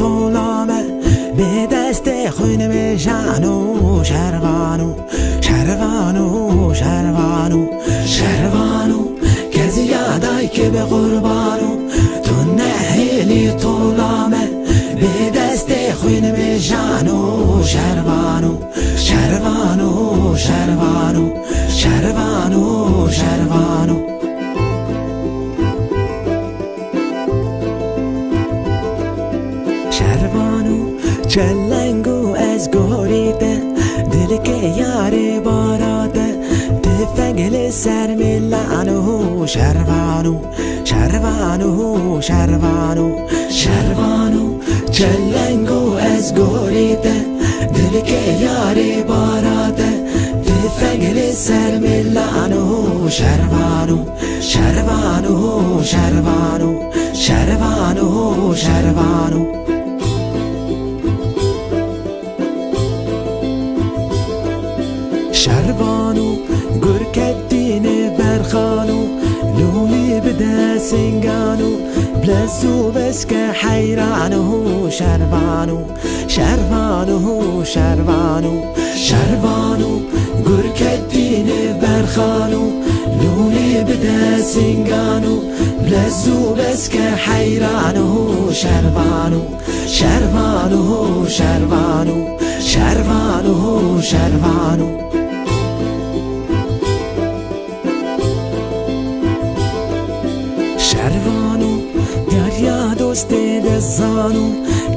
طولامه. به دست خون بشانو شروانو شروانو شروانو شروانو که زیادای که به قربانو تو نهلی طولامه. به دست خون بشانو شروانو شروانو شروانو شروانو चलेंगू एस गोरी ते, दिल के यारे बारात ते। फैगले सर मिलानु शर्वानु शर्वानु शर्वानु शर्वानु। चलेंगू एस गोरी ते, दिल के यारे बारात ते। फैगले सर मिलानु शर्वानु शर्वानु शर्वानु शर्वानु शर्वानु। شروانو شروانو گرکتین برخانو لولي بدا سنگانو بلزو بس حيرانو شروانو شروانو شروانو شروانو گرکتین برخانو لولي بدا سنگانو بلزو بس حيرانو شروانو شروانو شروانو شروانو شروانو شروانو دریا دوست دزانو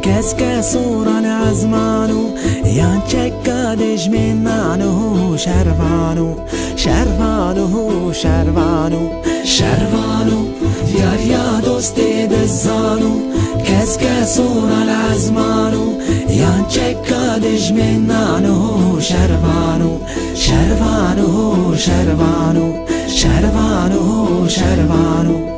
کس کسوران عزمانو یان چکادش منانو شروانو شروانو شروانو شروانو دریا دوست دزانو کس کسوران عزمانو یان چکادش منانو شروانو شروانو شروانو شروانو شروانو